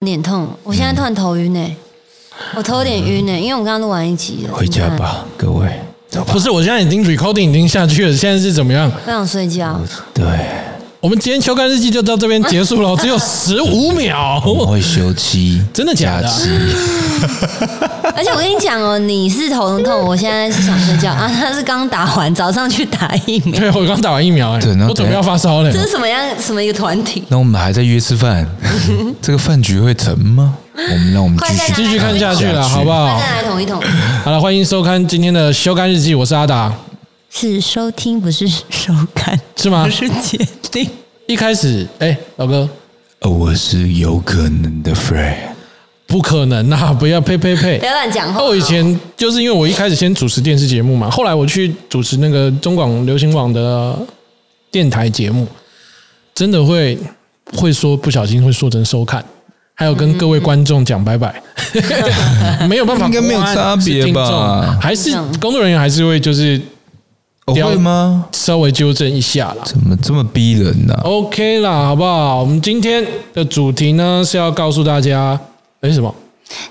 脸痛，我现在突然头晕呢、我头有点晕呢、因为我刚刚录完一集了。回家吧，各位，走吧不。是，我现在已经 recording 已经下去了，现在是怎么样？我想睡觉。对，我们今天秋干日记就到这边结束了，只有十五秒。我们会休息，真的假的啊假期 而且我跟你讲哦，你是头痛，我现在是想睡觉啊。他是刚打完，早上去打疫苗。对，我刚打完疫苗、哎对然后我准备要发烧了这。是什么样什么一个团体？那我们还在约吃饭，这个饭局会成吗？我们让我们继续继续看下去了，好不好？再来捅一捅。好了，欢迎收看今天的休刊日记，我是阿达，是收听，不是收看，是吗不？是决定。一开始，哎、老哥，呃我是有可能的 friend，不可能啊！不要呸呸呸不！要乱讲话。我以前就是因为我一开始先主持电视节目嘛，后来我去主持那个中广流行网的电台节目，真的会会说不小心会说成收看，还有跟各位观众讲拜拜，没有办法，应该没有差别吧是听众还是工作人员还是会就是会吗？稍微纠正一下啦。怎么这么逼人呢、OK 啦，好不好？我们今天的主题呢是要告诉大家，哎什么？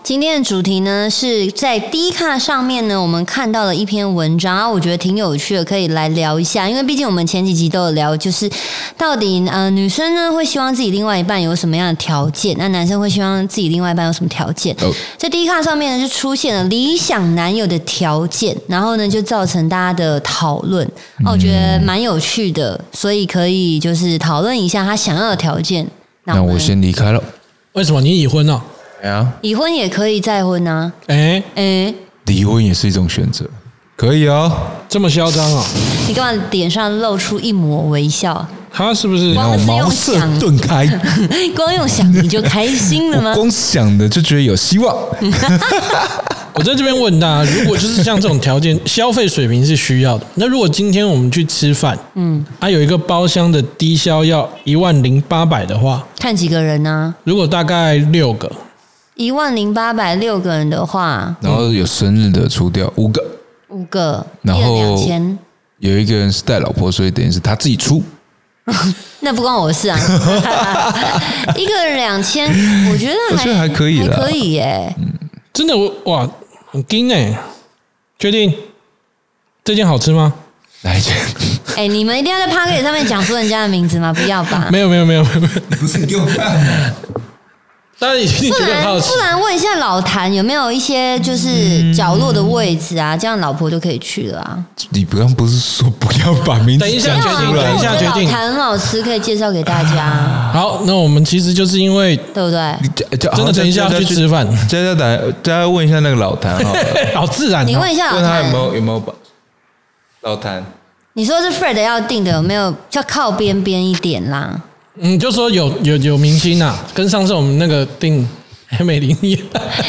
今天的主题呢是在 D 卡上面呢，我们看到了一篇文章，啊我觉得挺有趣的，可以来聊一下。因为毕竟我们前几集都有聊，就是到底呃女生呢会希望自己另外一半有什么样的条件，那男生会希望自己另外一半有什么条件？哦在 D 卡上面呢就出现了理想男友的条件，然后呢就造成大家的讨论。哦，我觉得蛮有趣的，所以可以就是讨论一下他想要的条件。那我先离开了。为什么你已婚了、哎呀，已婚也可以再婚啊，哎，哎。离婚也是一种选择，可以哦。这么嚣张啊？你干嘛脸上露出一抹微笑？他是不是？光是用茅塞想顿开，光用想你就开心了吗？光想的就觉得有希望。我在这边问大家，如果就是像这种条件，消费水平是需要的。那如果今天我们去吃饭，嗯，啊有一个包厢的低消要一万零八百的话，看几个人呢、如果大概六个，一万零八百六个人的话，然后有生日的出掉五个，五个，然后两千，有一个人是带老婆，所以等于是他自己出。那不关我的事啊。一个人两千，我觉得还我觉得还可以可以耶。真的我哇很惊哎！确定这件好吃吗？来一件，哎、你们一定要在 p a c k e t 上面讲出人家的名字吗？不要吧。没有没有没有没有，没有不是给我看。大家一定不觉得很好奇然不。然问一下老谭有没有一些就是角落的位置啊，这样老婆就可以去了啊。你不刚不是说不要把名字等一下讲决定出来等一下决定老谭很好吃，可以介绍给大家，好，那我们其实就是因为对不对？真的等一下要去吃饭，佳佳打，佳佳问一下那个老谭好了，好自然、哦。你问一下老问他有谭没，有有没有把老谭你说是 Fred 要定的，有没有要靠边边一点啦？嗯，就说有有有明星呐、跟上次我们那个定 黑美玲一样。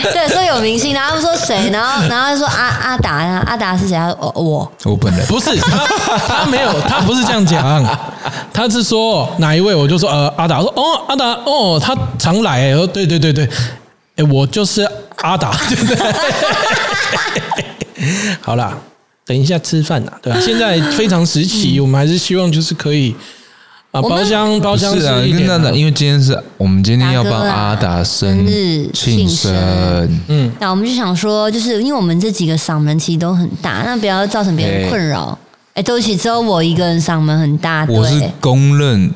对，说有明星，然后他们说谁，然后然后就说阿阿达啊，阿达是谁？他说哦我，我本人。不是他，他没有，他不是这样讲，他是说哪一位，我就说呃阿达，我说哦阿达哦，他常来哎，我说对对对对，哎我就是阿达，对不对？好啦，等一下吃饭呐，对吧、现在非常时期，我们还是希望就是可以啊，我们包厢包厢是啊，跟大达，因为今天是我们今天要帮阿达生生日庆生，嗯，那我们就想说，就是因为我们这几个嗓门其实都很大，那不要造成别人困扰。哎，对不起，只有我一个人嗓门很大，我是。公认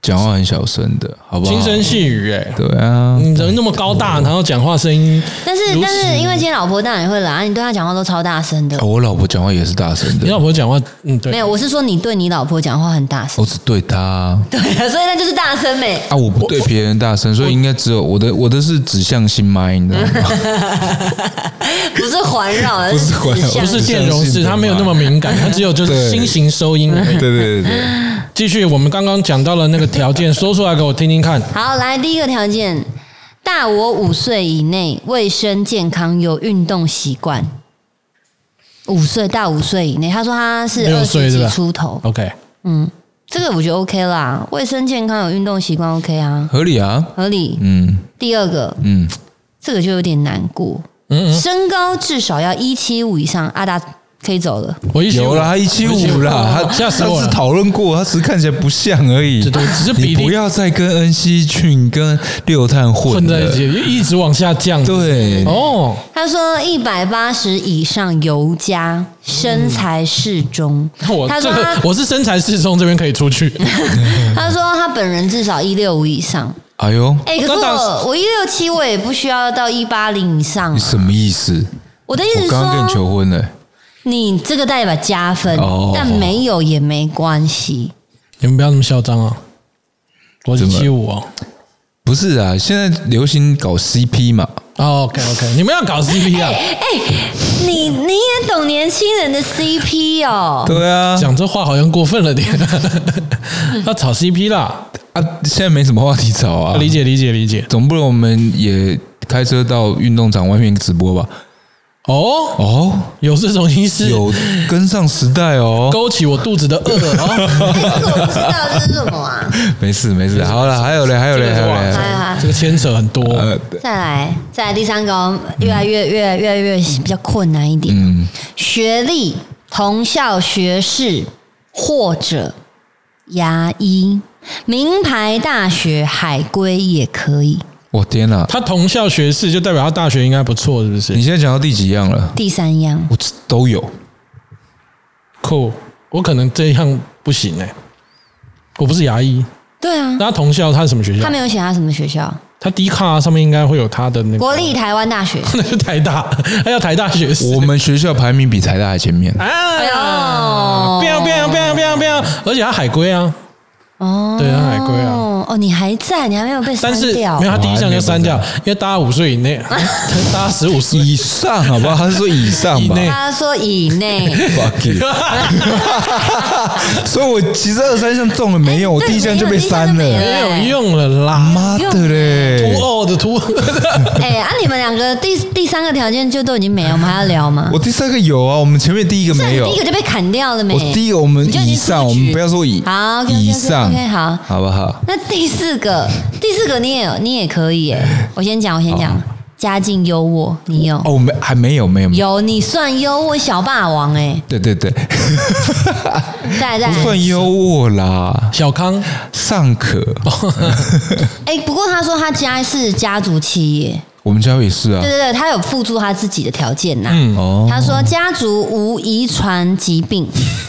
讲话很小声的，好不好？轻声细语哎、对啊，你怎么那么高大，然后讲话声音，但是但是因为今天老婆当然也会来，啊你对她讲话都超大声的哦。我老婆讲话也是大声的你老，婆讲话，嗯，对，没有，我是说你对你老婆讲话很大声我。只对她对啊，所以那就是大声美。啊，我不对别人大声，所以应该只有我的我的是指向性麦，你知道吗？不是环绕的，不是环绕指向不是电容式，它没有那么敏感，它只有就是对心形收音而已。对对对对，继续，我们刚刚讲到了那个条件，说出来给我听听看。好，来第一个条件，大我五岁以内，卫生健康，有运动习惯。五岁大五岁以内，他说他是二十几出头，OK，嗯，这个我觉得 OK 啦，卫生健康有运动习惯 OK 啊，合理啊，合理。嗯。第二个，嗯，这个就有点难过，嗯嗯，身高至少要一七五以上，阿达可以走了。我一七有啦，他一七五啦，他吓死我了他是讨论过，他只是看起来不像而已。对对只是比不要再跟恩熙俊跟六探混混在一起，一直往下降。对，哦，他说一百八十以上尤佳，身材适中。我他说我是身材适中，这边可以出去。他说他本人至少一六五以上。哎呦，哎、可是我我一六七，我也不需要到一八零以上、啊。你什么意思？我的意思是我刚刚跟你说，求婚了，你这个代表加分，哦但没有也没关系。你们不要那么嚣张啊！我一怎么七五哦。不是啊？现在流行搞 CP 嘛，哦 OK OK，你们要搞 CP 啊？哎、你你也懂年轻人的 CP 哦？对啊，讲这话好像过分了点。要炒 CP 啦，啊，现在没什么话题炒啊，理解理解理解。总不能我们也开车到运动场外面直播吧？哦，哦，有这种意思，有跟上时代哦。勾起我肚子的饿哦。这个我不知道这是什么啊？没事没事，好了，还有嘞，还有嘞，还有嘞。这个牵扯很多。呃，再来，再来第三个哦，越来越越来越来越比较困难一点。嗯，学历、同校学士或者牙医，名牌大学海归也可以。我天哪！他同校学士，就代表他大学应该不错，是不是你？现在讲到第几样了？第三样，我都有。酷，我可能这样不行哎、我不是牙医，对啊，那他同校他是什么学校他？没有写他什么学校，他 D 卡上面应该会有他的那个国立台湾大学。那是台大，他叫台大学士。我们学校排名比台大还前面。啊，哎呦变变变变变，而且他海归啊，哦，对啊海龟啊哦，你还在，你还没有被删但是掉没。有他第一项就删掉因为大家五岁以内，大家十五岁以上好不好？他是说以上吧以内 他说以内，？Fuck you！所以我其实二三项中了没用？我对第一项就被删没有了。没有用了啦，妈的嘞！图哦的图，哎，啊，你们两个第第三个条件就都已经没了，我们还要聊吗？我第三个有啊，我们前面第一个没有。第一个就被砍掉了没？我第一个我们你就已经以上，出局我们不要说以好以上 OK，好好不好？那第四个，第四个你也有，你也可以耶。我先讲，我先讲，家境优渥，你有？哦，没还没有没有没有。有，你算优渥小霸王哎。对对对，再来再不，算优渥啦，小康尚可。哎，不过他说他家是家族企业，我们家也是啊对。对对，他有付出他自己的条件呐。嗯哦，他说家族无遗传疾病，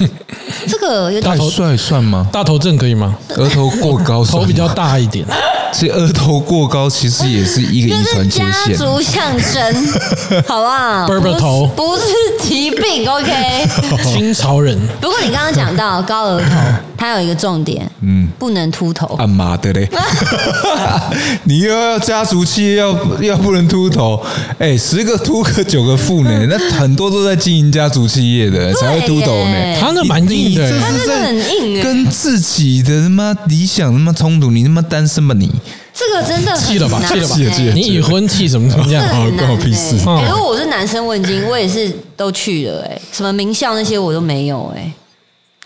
这个有点太帅算吗？大头症可以吗？额头过高算吗头比较，大一点，其实额头过高其实也是一个遗就是传缺家陷。族象征，好不好？Berber 头不是不是疾病，OK。清朝人不过你刚刚讲到高额头，它有一个重点，嗯，不能秃头。啊妈的嘞！你又要家族企业，要要不能秃头，哎，十个秃个九个富呢，那很多都在经营家族企业的才会秃头呢。耶。他那蛮硬的。他那个是在很硬哎跟自己的他妈理想他妈冲突，你他妈单身吧你？这个真的很气了吧，难气了吧？气了，你已婚气什么什么样？这个很难关我屁事。如果我是男生问津，我也是都去了哎，什么名校那些我都没有哎。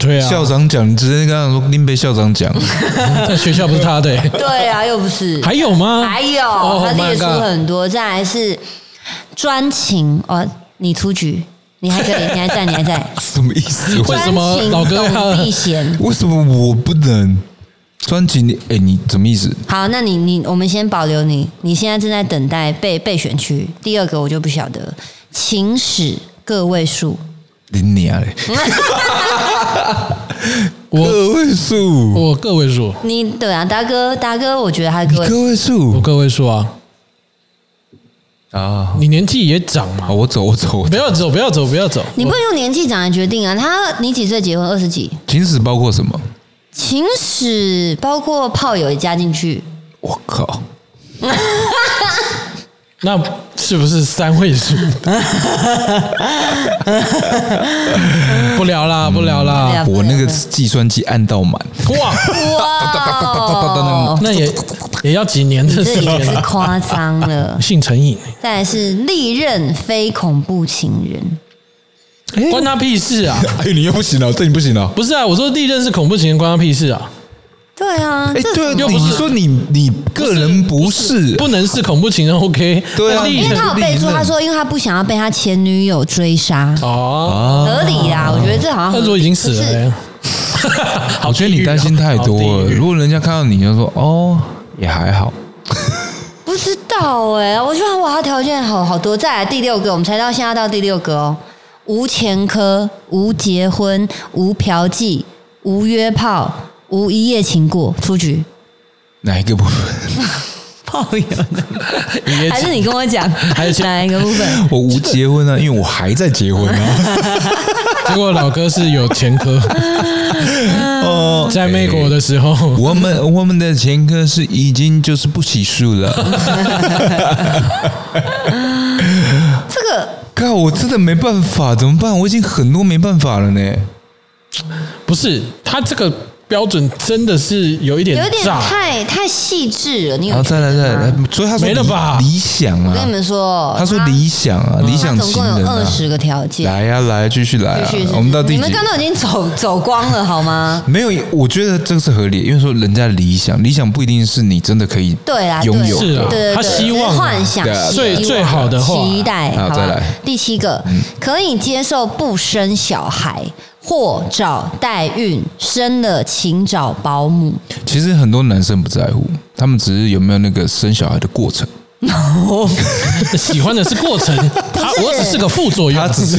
对啊，校长讲，你直接跟他说拎被校长讲，在学校不是他的欸，对啊，又不是。还有吗？还有，Oh 他列出很多，再来是专情哦，你出局，你还可以，你还在，你还在。什么意思？为什么专情老哥要避嫌？为什么我不能？专辑你哎，你什么意思？好，那你你我们先保留你，你现在正在等待备备选区。第二个我就不晓得，情史个位数，零年嘞！我个位数，我个位数，你对啊，大哥大哥，我觉得他你个位个位我数个位数啊，啊！你年纪也长嘛好，，我走，我走，我走。不要走，不要走，不要走。你不能用年纪长来决定啊。他你几岁结婚？二十几。情史包括什么？情史包括炮友也加进去，我靠！那是不是三位数？不聊啦，不聊不啦。我那个计算机按到满，哇，哇，那也也要几年的时间夸张了。性成瘾，再来是历任非恐怖情人，关他屁事啊！哎，你又不行了，这你不行了。不是啊，我说历任是恐怖情人，关他屁事啊！对啊，哎，这对啊，又不是你说你你个人不是，不能是恐怖情人，OK？对啊。因为他有备注，他说因为他不想要被他前女友追杀，哦，合理啦，我觉得这好像他说已经死了 我觉得你担心太多了。如果人家看到你就说哦，也还好，不知道哎、我觉得哇，他条件好好多。再来第六个，我们才到现在到第六个哦，无前科、无结婚、无嫖妓、无约炮、无一夜情过，出局。哪一个部分？炮友的，一夜情还是你跟我讲，还是哪一个部分？我无结婚啊，因为我还在结婚啊。结果老哥是有前科，哦，在美国的时候，我们我们的前科是已经就是不起诉了。这个靠，我真的没办法，怎么办？我已经很多没办法了呢。不是他这个标准真的是有一点有点炸，太太细致了，你有然后再来再来，所以他说没了吧理理想啊我跟你，们说，他说理想啊，理想情总共有啊。二十个条件，来呀、来，继续来啊继续！我们到第几你们？刚刚已经走走光了好吗？没有，我觉得这个是合理，因为说人家的理想，理想不一定是你真的可以对啦，拥有对是啊的。对对对，他希望啊是幻想对啊希望最最好的话期待，好吧好再来第七个，可以接受不生小孩或找代孕，生了请找保姆。其实很多男生不在乎，他们只是有没有那个生小孩的过程。喜欢的是过程，他我只是个副作用，他只是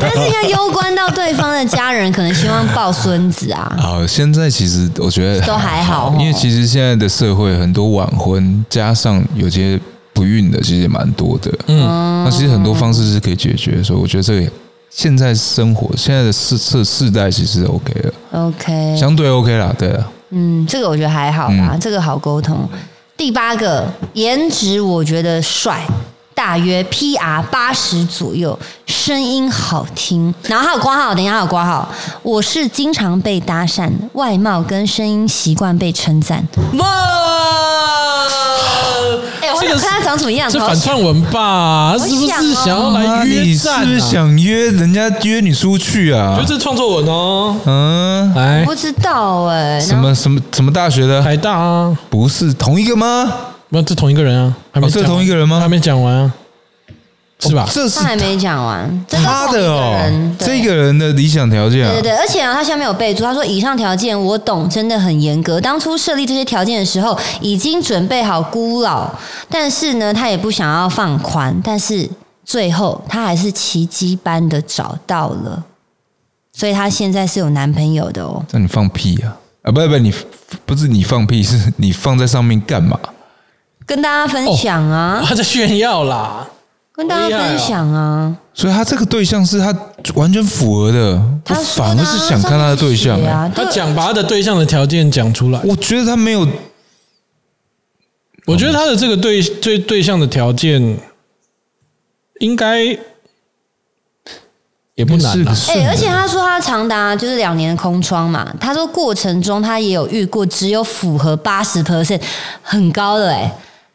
但是因为攸关到对方的家人，可能希望抱孙子啊。好，现在其实我觉得都还好哦因为其实现在的社会很多晚婚，加上有些不孕的，其实也蛮多的。嗯，那其实很多方式是可以解决，所以我觉得这个现在生活现在的世世世代其实 OK 了，OK，相对 OK 啦，对啊。嗯，这个我觉得还好啦，这个好沟通。第八个，颜值我觉得帅，大约 PR 八十左右，声音好听，然后还有挂号，等一下还有挂号。我是经常被搭讪，外貌跟声音习惯被称赞。哇！哎、我这个看他长什么样子。是反串文吧？是不是想要来约你是战、啊？不是想约人家约你出去啊觉得？这是创作文哦。嗯，来不，知道哎、什么什么什么大学的？台大啊，不是同一个吗？不，这同一个人啊，还没哦这讲完同一个人吗还没讲完啊，是吧？这是他还没讲完，这他的哦这个人的理想条件啊对对。对，而且啊，他下面有备注，他说以上条件我懂，真的很严格。当初设立这些条件的时候，已经准备好孤老，但是呢，他也不想要放宽，但是最后他还是奇迹般的找到了，所以他现在是有男朋友的哦。那你放屁啊！啊，不不，你不是你放屁，是你放在上面干嘛？跟大家分享啊，他在炫耀啦，跟大家分享啊。所以他这个对象是他完全符合的，他反而是想看他的对象、啊，他对讲把他的对象的条件讲出来。我觉得他没有，我觉得他的这个对对对象的条件应该也不难啦是个。哎、而且他说他长达就是两年的空窗嘛，他说过程中他也有遇过只有符合八十 percent，很高的哎、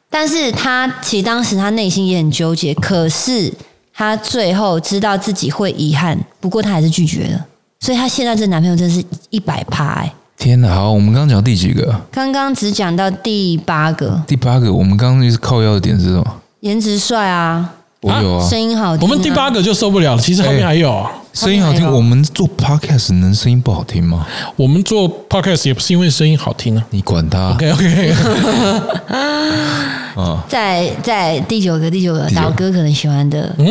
但是他其实当时他内心也很纠结，可是他最后知道自己会遗憾，不过他还是拒绝了，所以他现在这男朋友真是一百趴哎。天哪！好，我们刚刚讲第几个？刚刚只讲到第八个，第八个。我们刚刚就是靠腰的点是什么？颜值帅啊，我有啊，声音好听、啊。我们第八个就受不了了，其实后面还有。声音好听。我们做 podcast 能声音不好听吗？我们做 podcast 也不是因为声音好听啊。你管他 OK OK，啊！在在第九个，第九个第九个老哥可能喜欢的，嗯，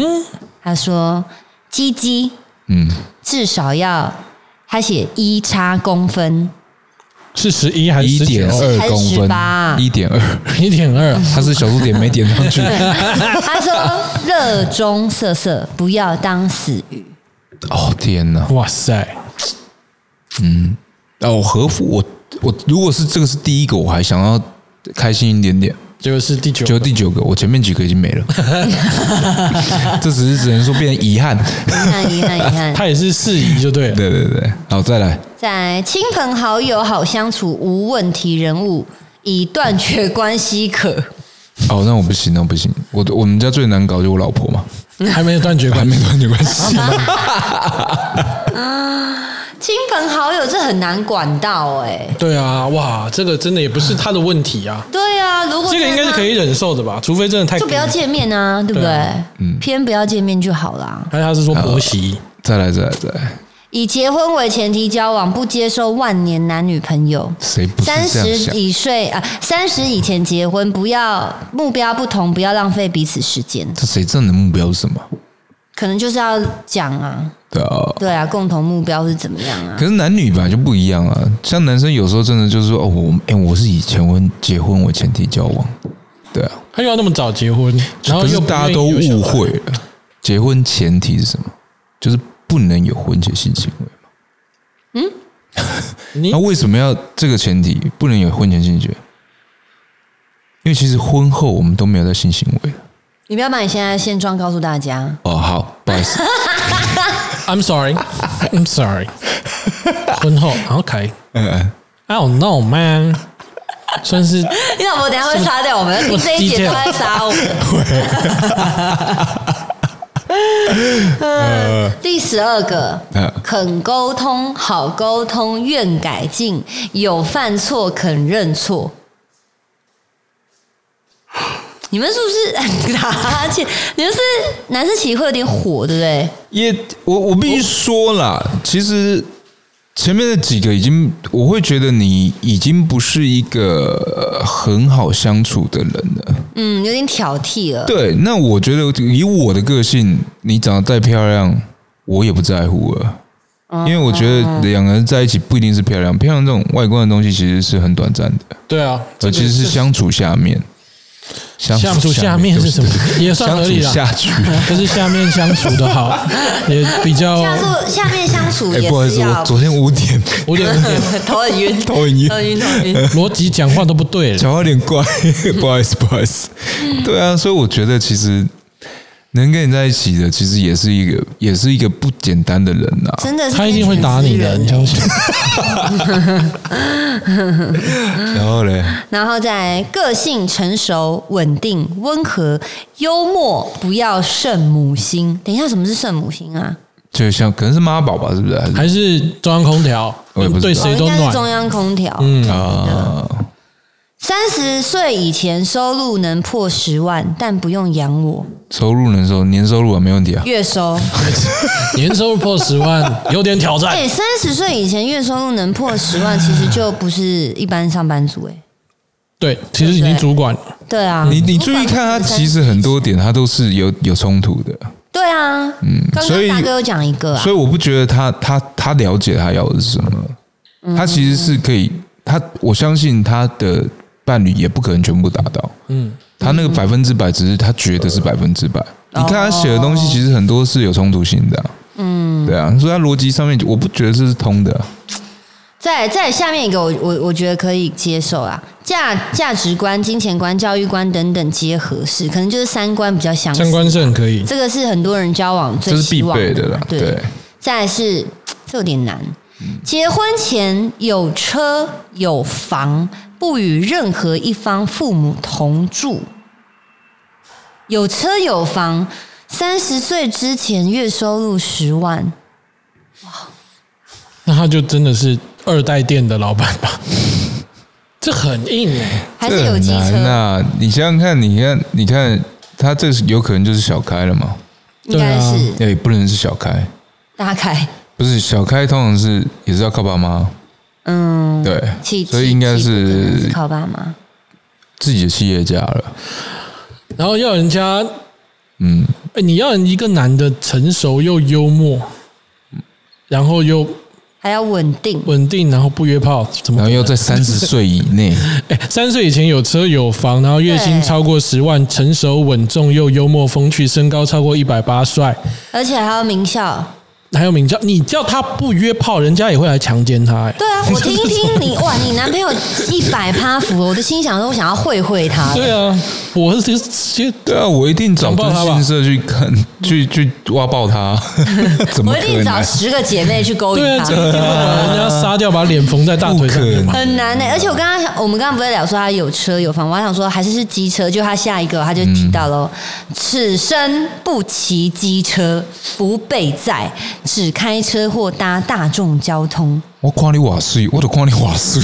他说鸡鸡嗯，至少要他写一叉公分，是十一还是一？点二公分18，一点二，一点二。他是小数点没点上去。他说热衷色色，不要当死鱼。哦天哪！哇塞，嗯哦，和服我我如果是这个是第一个，我还想要开心一点点。结果是第九就个。第九个，我前面几个已经没了，这只是只能说变成遗憾。遗憾，遗憾，遗憾。他也是事宜就对了。对对对，好再来，在亲朋好友好相处，无问题人物，以断绝关系可。哦，那我不行，那我不行，我我们家最难搞就我老婆嘛，还没有断绝关系。还没断绝关系。亲朋好友这很难管到哎、对啊，哇，这个真的也不是他的问题啊，对啊，如果这个应该是可以忍受的吧，除非真的太就不要见面啊，对不对？对啊偏不要见面就好啦。还是他是说婆媳，再来再来再来，以结婚为前提交往，不接受万年男女朋友。谁不三十？以岁啊，三十以前结婚，不要目标不同，不要浪费彼此时间。这谁知道你的目标是什么？可能就是要讲啊，对啊，对啊，共同目标是怎么样啊可？是男女本来就不一样啊。像男生有时候真的就是说，哦，我哎、我是以前婚结婚为前提交往，对啊。他又要那么早结婚，然后可是又大家都误会了，结婚前提是什么？就是不能有婚前性行为嘛。嗯 那为什么要这个前提不能有婚前性行为？因为其实婚后我们都没有在性行为。你不要把你现在的现状告诉大家。哦，好，不好意思，I'm sorry, I'm sorry。婚后，OK。嗯，I don't know, man。算是你老婆等下会杀掉我们，这么这一节都在杀我们。嗯，第十二个嗯，肯沟通，好沟通，愿改进，有犯错肯认错。你们是不是打哈欠？你们是男生其实会有点火，对不对？也我我必须说啦，其实前面的几个已经，我会觉得你已经不是一个呃很好相处的人了。嗯，有点挑剔了。对，那我觉得以我的个性，你长得再漂亮，我也不在乎了。因为我觉得两个人在一起不一定是漂亮，漂亮这种外观的东西其实是很短暂的，对啊，而，其实是相处下面，相相处下面是什么？也算合理啦。下去。就是下面相处的好，也比较下处下面相处哎，也不好意思，我昨天五点五点五点，头很晕，头很晕头很晕，头晕。逻辑讲话都不对了。讲话有点怪，不好意思，不好意思。对啊，所以我觉得其实能跟你在一起的，其实也是一个，也是一个不简单的人呐、真的是他一定会打你的，你相信？然后嘞，然后再来个性成熟、稳定、温和、幽默，不要圣母心。等一下，什么是圣母心啊？就像可能是妈宝吧，是不是？还是中央空调我也不知道对谁都哦应该是中？央空调。嗯，啊，三十岁以前收入能破十万，但不用养我，收入能收，年收入啊，没问题啊。月收。年收入破十万，有点挑战。哎，三十岁以前月收入能破十万，其实就不是一般上班族哎。对，其实已经主管了。对啊，你你注意看，他其实很多点他都是有有冲突的，对啊，嗯，刚所以大哥有讲一个啊所，以我不觉得他他他了解他要的是什么，他其实是可以，他我相信他的伴侣也不可能全部达到，嗯，他那个百分之百只是他觉得是百分之百。你看他写的东西，其实很多是有冲突性的、啊，嗯，对啊，所以他逻辑上面我不觉得这是通的啊、再再下面一个我，我我觉得可以接受啊，价价值观、金钱观、教育观等等皆合适，可能就是三观比较相似。相关是很可以。这个是很多人交往最这是必希望备的啦。对，对，再来是这有点难，结婚前有车有房，不与任何一方父母同住，有车有房，三十岁之前月收入十万，哇。那他就真的是二代店的老板吧？这很硬哎、还是有机这很难车，呐、你想想看，你看，你看，他这是有可能就是小开了嘛？应该是。哎、不能是小开，大开。不是小开，通常是也是要靠爸妈，嗯，对，企所以应该是是靠爸妈。自己的企业家了。然后要人家，嗯，哎，你要一个男的成熟又幽默，然后又还要稳定，稳定，然后不约炮，怎么可能？然后又在三十岁以内，哎，三岁以前有车有房，然后月薪超过十万，成熟稳重又幽默风趣，身高超过一百八，帅，而且还要名校。还有名叫你叫他不约炮，人家也会来强奸他、哎，对啊，我听听 你哇，你男朋友一百趴服，我的心想说，我想要会会他。对啊，我是直接对啊，我一定找真心社去看，去去挖爆他，怎么我一定找？十个姐妹去勾引对啊，他人家杀掉，把脸缝在大腿上面。很难的、而且我刚刚我们刚刚不是在聊说他有车有房，我还想说还是是机车，就他下一个他就提到了，此生不骑机车，不被载，只开车或搭大众交通。我夸你瓦碎，我都夸你瓦碎，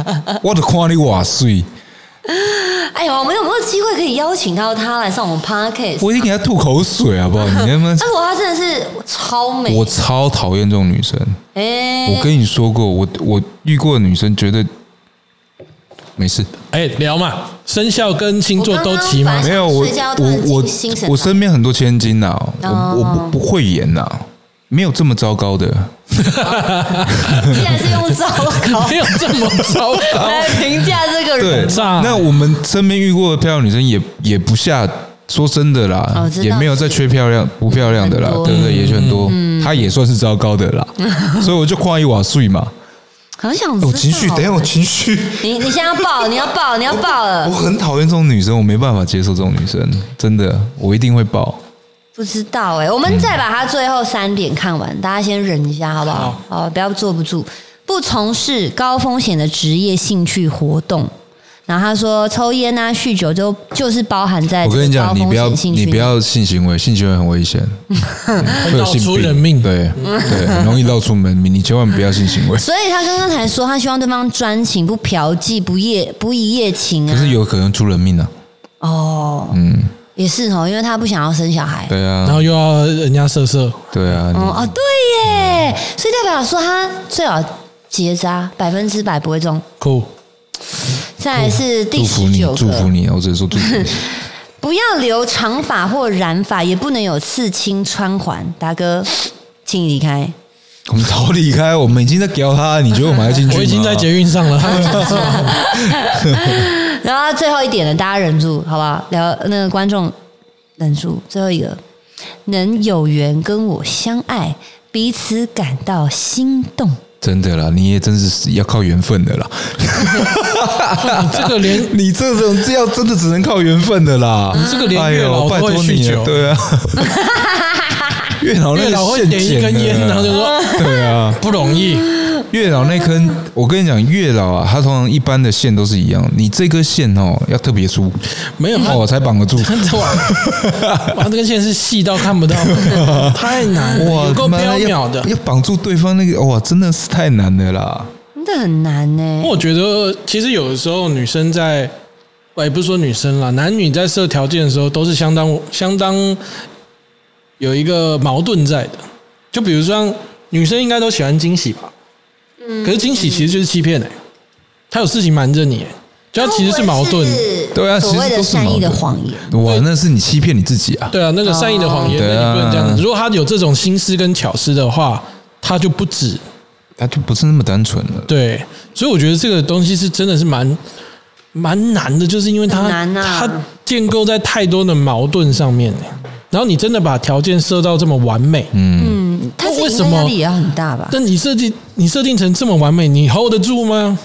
我都夸你瓦碎，哎呦，我们有没有机会可以邀请到他来上我们 podcast？我已经给他吐口水好不好？你能不能？但是他真的是超美，我超讨厌这种女生。哎，我跟你说过，我我遇过的女生绝对没事。哎，聊嘛，生肖跟星座都齐吗？没有我我我我身边很多千金呐、我哦我不不会演呐、没有这么糟糕的。既然是用糟糕没有这么糟糕。来评价这个对人，，对那我们身边遇过的漂亮女生也也不下，说真的啦，也没有在缺漂亮不漂亮的啦对不对？也就很多，她也算是糟糕的啦，所以我就夸一瓦碎嘛。很想我情绪，等一下我情绪，你你现在要爆，你要爆，你要爆我了，很讨厌这种女生，我没办法接受这种女生，真的，我一定会爆。不知道哎、我们再把它最后三点看完，大家先忍一下好不好？好，不要坐不住。不从事高风险的职业兴趣活动。然后他说，抽烟啊、酗酒就就是包含在我跟你讲，你不要你不要性行为，性行为很危险，会有闹性病出人命对对，很容易闹出门命，你千万不要性行为。所以他刚刚才说，他希望对方专情，不嫖妓，不夜不一夜情啊。可是有可能出人命啊，哦，嗯，也是哦，因为他不想要生小孩。对啊，然后又要人家色色，对啊，哦哦，对耶，所以代表说他最好结扎，百分之百不会中。酷。再来是第祝福你，十九个，祝福你，我只是说祝福你。不要留长发或染发，也不能有刺青、穿环。大哥，请你离开。我们早离开，我们已经在屌他，你觉得我们还进去吗？我已经在捷运上了，他然后最后一点呢，大家忍住，好不好？聊那个观众忍住，最后一个，能有缘跟我相爱，彼此感到心动。真的啦，你也真是要靠缘分的啦。这个连你这种这要真的只能靠缘分的啦。你这个连月老拜托你了，对啊。月老那月老会点一根烟，然后就说对啊，不容易。月老那根，我跟你讲，月老啊，它通常一般的线都是一样，你这根线哦要特别粗，没有他哦才绑得住。他这玩 哇，这根线是细到看不到，太难了，有够飘渺的。要绑住对方那个，哇，真的是太难了啦。真的很难呢、我觉得其实有的时候女生在，也不是说女生啦，男女在设条件的时候都是相当相当有一个矛盾在的。就比如说像女生应该都喜欢惊喜吧，嗯可是惊喜其实就是欺骗哎、他有事情瞒着你、欸，就它其实是矛盾。对啊所谓的其实是善意的谎言。哇，那是你欺骗你自己啊！对啊，那个善意的谎言，你不能这样。如果他有这种心思跟巧思的话，他就不止他就不是那么单纯了。对，所以我觉得这个东西是真的是蛮蛮难的，就是因为它很难啊它建构在太多的矛盾上面，然后你真的把条件设到这么完美，嗯，为什么？压力也要很大吧？但你设计你设定成这么完美，你 hold 得住吗？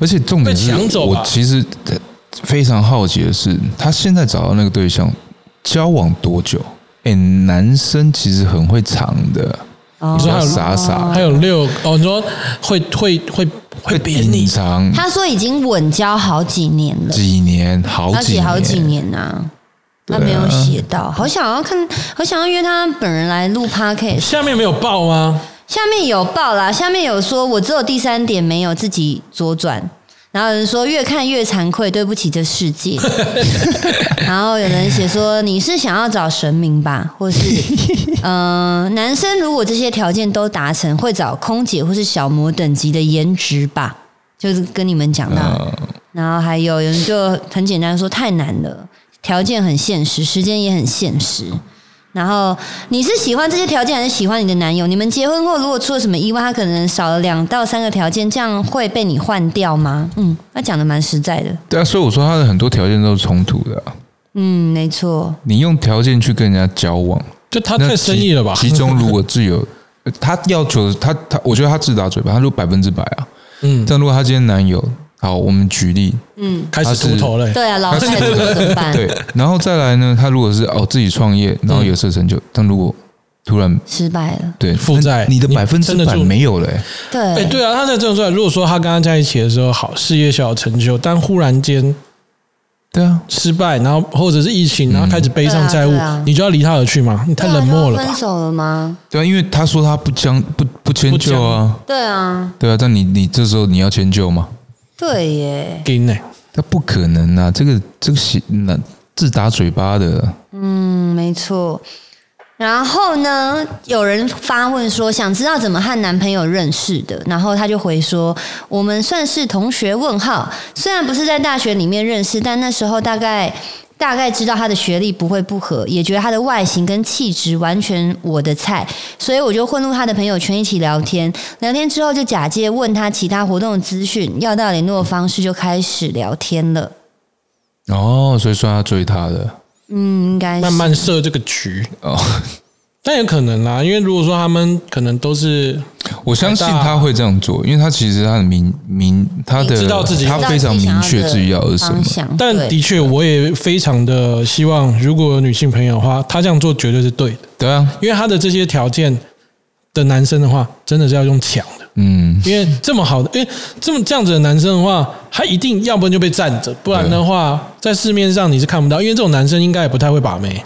而且重点是走我其实非常好奇的是，他现在找到那个对象交往多久？哎，男生其实很会藏的，哦。你说还有傻傻还有六哦，你说会会会会扁隐你，藏。他说已经稳交好几年了，几年，好几年，好几年呐、他没有写到，好想要看，好想要约他本人来录 podcast。下面没有报吗？下面有报啦，下面有说我只有第三点没有自己左转，然后有人说越看越惭愧，对不起这世界。然后有人写说你是想要找神明吧，或是 呃男生如果这些条件都达成，会找空姐或是小模等级的颜值吧，就是跟你们讲到然后还有人就很简单说太难了，条件很现实，时间也很现实。然后你是喜欢这些条件，还是喜欢你的男友？你们结婚后如果出了什么意外，他可能少了两到三个条件，这样会被你换掉吗？嗯，他讲的蛮实在的。对啊，所以我说他的很多条件都是冲突的啊、嗯，没错。你用条件去跟人家交往，就他太生意了吧？其其中如果自有呃 他要求他他，我觉得他自打嘴巴，他如果百分之百啊，嗯，但如果他今天男友，好，我们举例，嗯，开始秃头了、对啊，老太多怎么 办？对，然后再来呢，他如果是哦自己创业，然后有色成就，但如果突然失败了。对负债你的百分之百撑得住没有了、欸，对，哎、对啊，他在这种状态，如果说他跟他在一起的时候好，事业小有成就，但忽然间对啊，失败，然后或者是疫情，然后开始背上债务，对啊啊你就要离他而去吗？你太冷漠了吧？啊分手了吗？对啊，因为他说他不将不不迁就啊，对啊，对啊，但你你这时候你要迁就吗？对耶，给呢？他不可能啊，这个这个是那自打嘴巴的，嗯，没错。然后呢，有人发问说，想知道怎么和男朋友认识的，然后他就回说，我们算是同学？问号，虽然不是在大学里面认识，但那时候大概大概知道他的学历不会不合，也觉得他的外形跟气质完全我的菜，所以我就混入他的朋友圈一起聊天。聊天之后就假借问他其他活动的资讯，要到联络方式就开始聊天了。哦，所以算他追他的嗯，应该慢慢设这个局，哦，但有可能啦，因为如果说他们可能都是我相信他会这样做，因为他其实他很明明他的知道自己他非常明确自己要的是什么但的确，我也非常的希望，如果有女性朋友的话，她这样做绝对是对的，对啊，因为他的这些条件的男生的话，真的是要用抢的。嗯，因为这么好的，因为这么这样子的男生的话，他一定要不然就被占着，不然的话，在市面上你是看不到。因为这种男生应该也不太会把妹。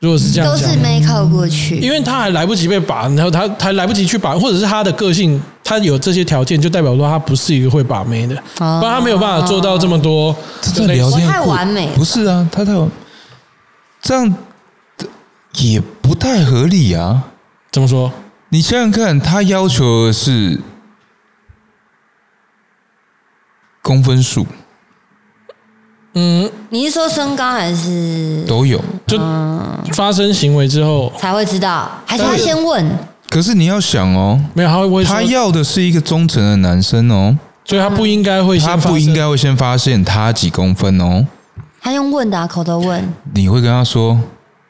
如果是这样讲都是，没靠过去，因为他还来不及被把，然后他还来不及去把，或者是他的个性，他有这些条件，就代表说他不是一个会把妹的，不哦然他没有办法做到这么多。这在聊天太完美不是啊，他太完这样也不太合理啊。怎么说？你想想看，他要求的是公分数嗯，你是说身高还是都有，就发生行为之后，才会知道？还是他先问？可是你要想哦，没有他会不会说他，要的是一个忠诚的男生哦，所以他不应该会先他发生不应该会先发现他几公分哦。他用问的、啊，口头问。你会跟他说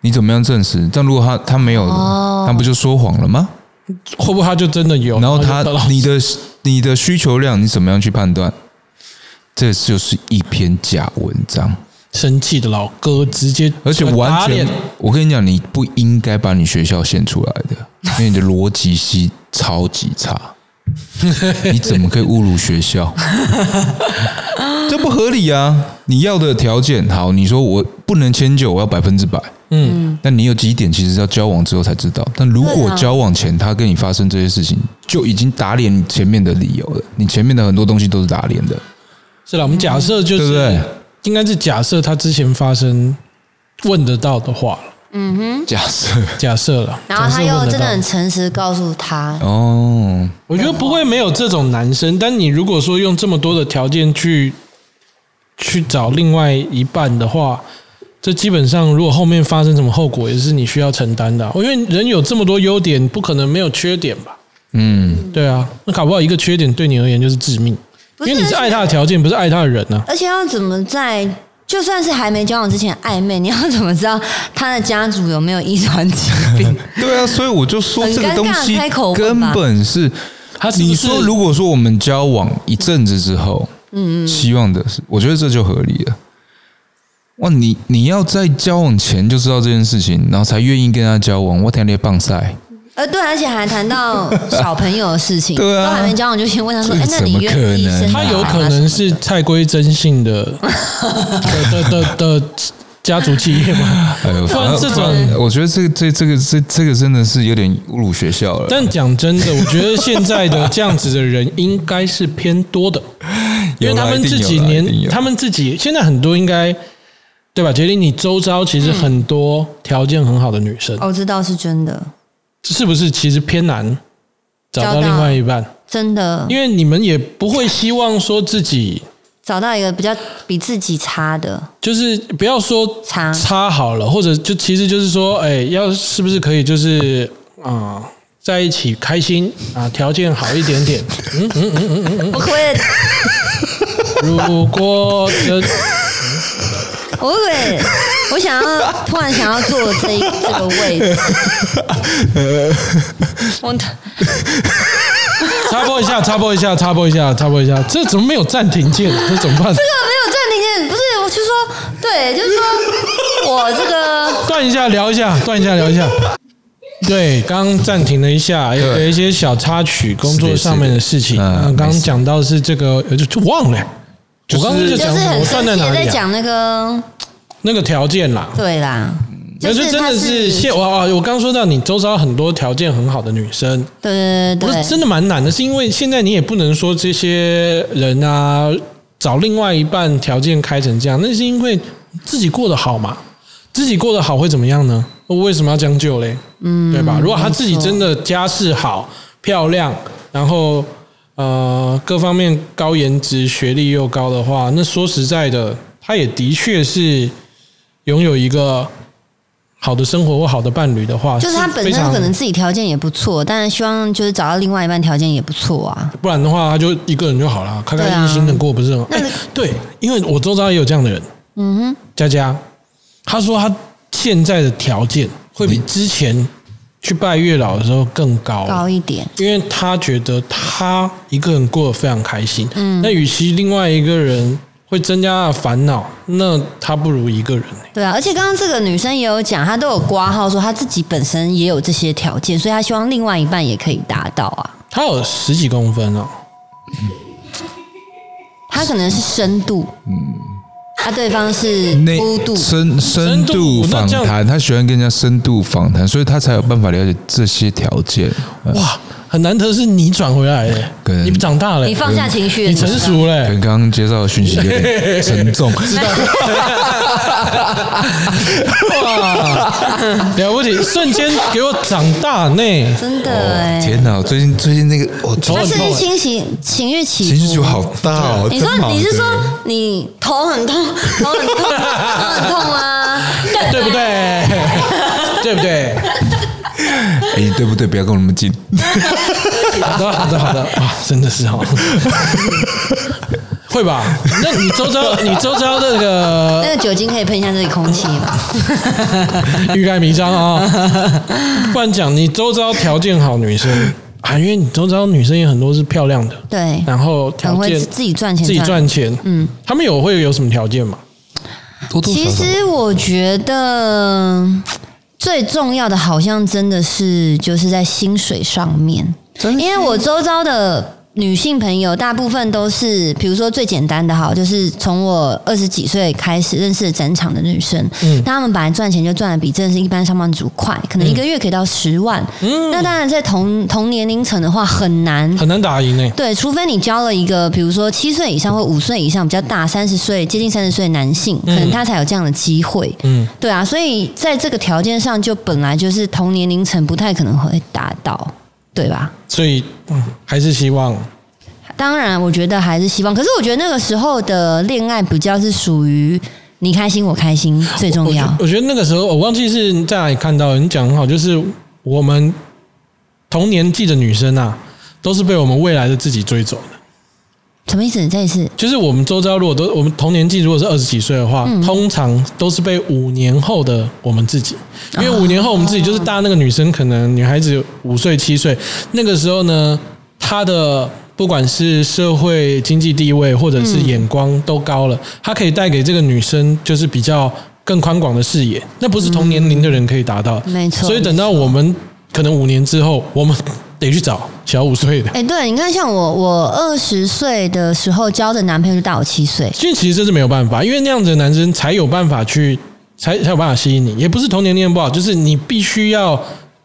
你怎么样证实？但如果他他没有，哦他不就说谎了吗？会不会他就真的有？然后他就得到你的你的需求量你怎么样去判断？这就是一篇假文章，生气的老哥直接而且完全，我跟你讲，你不应该把你学校献出来的，因为你的逻辑系超级差。你怎么可以侮辱学校？这不合理啊！你要的条件好，你说我不能迁就，我要百分之百。嗯，但你有几点其实是要交往之后才知道。但如果交往前他跟你发生这些事情，就已经打脸你前面的理由了。你前面的很多东西都是打脸的，是了。我们假设就是，对不对？应该是假设他之前发生问得到的话。嗯哼，假设。假设了，然后他又真的很诚实告诉他，哦，我觉得不会没有这种男生，但你如果说用这么多的条件去去找另外一半的话，这基本上如果后面发生什么后果，也是你需要承担的啊、因为人有这么多优点，不可能没有缺点吧？嗯，对啊，那搞不好一个缺点对你而言就是致命，因为你是爱他的条件，不是爱他的人啊。而且要怎么在就算是还没交往之前暧昧，你要怎么知道他的家族有没有遗传疾病？对啊，所以我就说很这个东西根本是，他你说如果说我们交往一阵子之后，嗯嗯，希望的是，我觉得这就合理了。哇，你你要在交往前就知道这件事情，然后才愿意跟他交往，我天你棒赛，呃，对，而且还谈到小朋友的事情，对啊。都还没交往就先问他说：“哎，那你愿意生他有可能是蔡圭真性的 的的的的家族企业嘛？哎呦，不然这种反正我觉得这个这这个这这个真的是有点侮辱学校了。但讲真的，我觉得现在的这样子的人应该是偏多的，因为他们自己有啦一定有。连他们自己现在很多应该对吧？杰林，你周遭其实很多条件很好的女生，哦，这倒是真的，是不是其实偏难找到另外一半？真的，因为你们也不会希望说自己找到一个比较比自己差的，就是不要说差差好了，或者就其实就是说，哎，要是不是可以就是啊、在一起开心啊，条件好一点点。我可不可以？如果这我会不会？我想要 突然想要坐这一 这个位置，我插播一下，插播一下，插播一下，插播一下，这怎么没有暂停键？这怎么办？这个没有暂停键，不是，我是说，对，就是说我这个 断一下，聊一下，断一下，聊一下。对，刚刚暂停了一下，有有一些小插曲，工作上面的事情。刚刚讲到是这个，呃就就忘了，我刚刚就讲我算在哪？在讲那个，那个条件啦，对啦，那就真的是现我啊我刚刚说到你周遭很多条件很好的女生，对对对是真的蛮难的，是因为现在你也不能说这些人啊找另外一半条件开成这样，那是因为自己过得好嘛，自己过得好会怎么样呢？我为什么要将就嘞？嗯，对吧？如果他自己真的家世好、漂亮，然后呃各方面高颜值、学历又高的话，那说实在的，他也的确是拥有一个好的生活或好的伴侣的话，就是他本身可能自己条件也不错，但是希望就是找到另外一半条件也不错啊。不然的话，他就一个人就好了，开开心心的过，不是很好？那哎对，因为我周遭也有这样的人，嗯哼，佳佳，他说他现在的条件会比之前去拜月老的时候更高，高一点，因为他觉得他一个人过得非常开心。嗯，那与其另外一个人会增加他的烦恼，那他不如一个人、欸对啊。而且刚刚这个女生也有讲，她都有挂号说她自己本身也有这些条件，所以她希望另外一半也可以达到啊。她有十几公分哦，她可能是深度，嗯，啊，对方是那弧度，深深深度访谈，他喜欢跟人家深度访谈，所以她才有办法了解这些条件。呃哇，很难得是你转回来你长大了、你放下情绪了，你成熟了、可能刚刚接到的讯息有点沉重，哇，了不起！瞬间给我长大呢，真的哎、天哪！最近最近那个我她是头很痛欸情绪情绪起伏情绪就好大哦。你说你是说你头很痛，头很痛，头很痛啊？对不对？对不对？哎，对不对？不要跟我那么近。好的，好的，好的，哇，真的是哈，会吧？那你周遭，你周遭那个那个个酒精可以喷一下这里空气吗？欲盖弥彰啊，不然讲你周遭条件好女生啊，因为你周遭女生也很多是漂亮的，对，然后条件自己赚钱，自己赚钱，嗯，他们有会有什么条件吗？多多少少其实我觉得最重要的，好像真的是就是在薪水上面，因为我周遭的。女性朋友大部分都是，比如说最简单的哈，就是从我二十几岁开始认识整场的女生，嗯，她们本来赚钱就赚的比真的是一般上班族快，可能一个月可以到十万，嗯，那当然在同同年龄层的话很难，很难打赢欸呢。对，除非你交了一个，比如说七岁以上或五岁以上比较大，三十岁接近三十岁的男性，可能他才有这样的机会。嗯，对啊，所以在这个条件上，就本来就是同年龄层不太可能会达到，对吧？所以嗯，还是希望当然，我觉得还是希望，可是我觉得那个时候的恋爱比较是属于你开心我开心最重要我觉。我觉得那个时候我忘记是在哪里看到的，你讲得很好，就是我们同年纪的女生啊，都是被我们未来的自己追走的。什么意思？再一次，就是我们周遭如果都我们同年纪如果是二十几岁的话，嗯。通常都是被五年后的我们自己，因为五年后我们自己就是大那个女生，可能女孩子五岁七岁，那个时候呢，她的不管是社会经济地位或者是眼光都高了，她可以带给这个女生就是比较更宽广的视野，那不是同年龄的人可以达到，没错所以等到我们可能五年之后，我们得去找小五岁的。哎，对，你看，像我，我二十岁的时候交的男朋友就大我七岁，所以其实这是没有办法，因为那样子的男生才有办法去，才才有办法吸引你。也不是同年龄不好，就是你必须要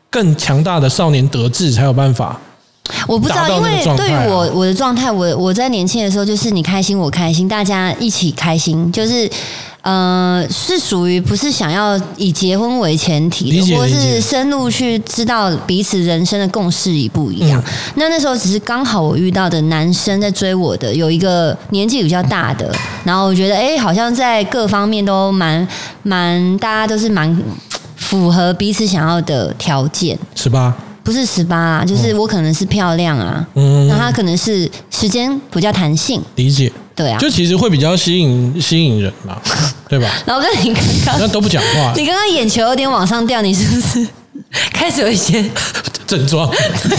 更强大的少年得志才有办法。我不知道，因为对于我我的状态，我我在年轻的时候就是你开心我开心，大家一起开心，就是呃是属于不是想要以结婚为前提的，或是深入去知道彼此人生的共识一不一样。嗯。那那时候只是刚好我遇到的男生在追我的，有一个年纪比较大的，然后我觉得哎、好像在各方面都蛮蛮大家都是蛮符合彼此想要的条件。十八，不是十八啊，就是我可能是漂亮啊，嗯。那他可能是时间比较弹性，理解，对啊。就其实会比较吸引吸引人嘛，对吧？然后跟你刚那刚，都不讲话，你刚刚眼球有点往上掉，你是不是 开始有一些？症状，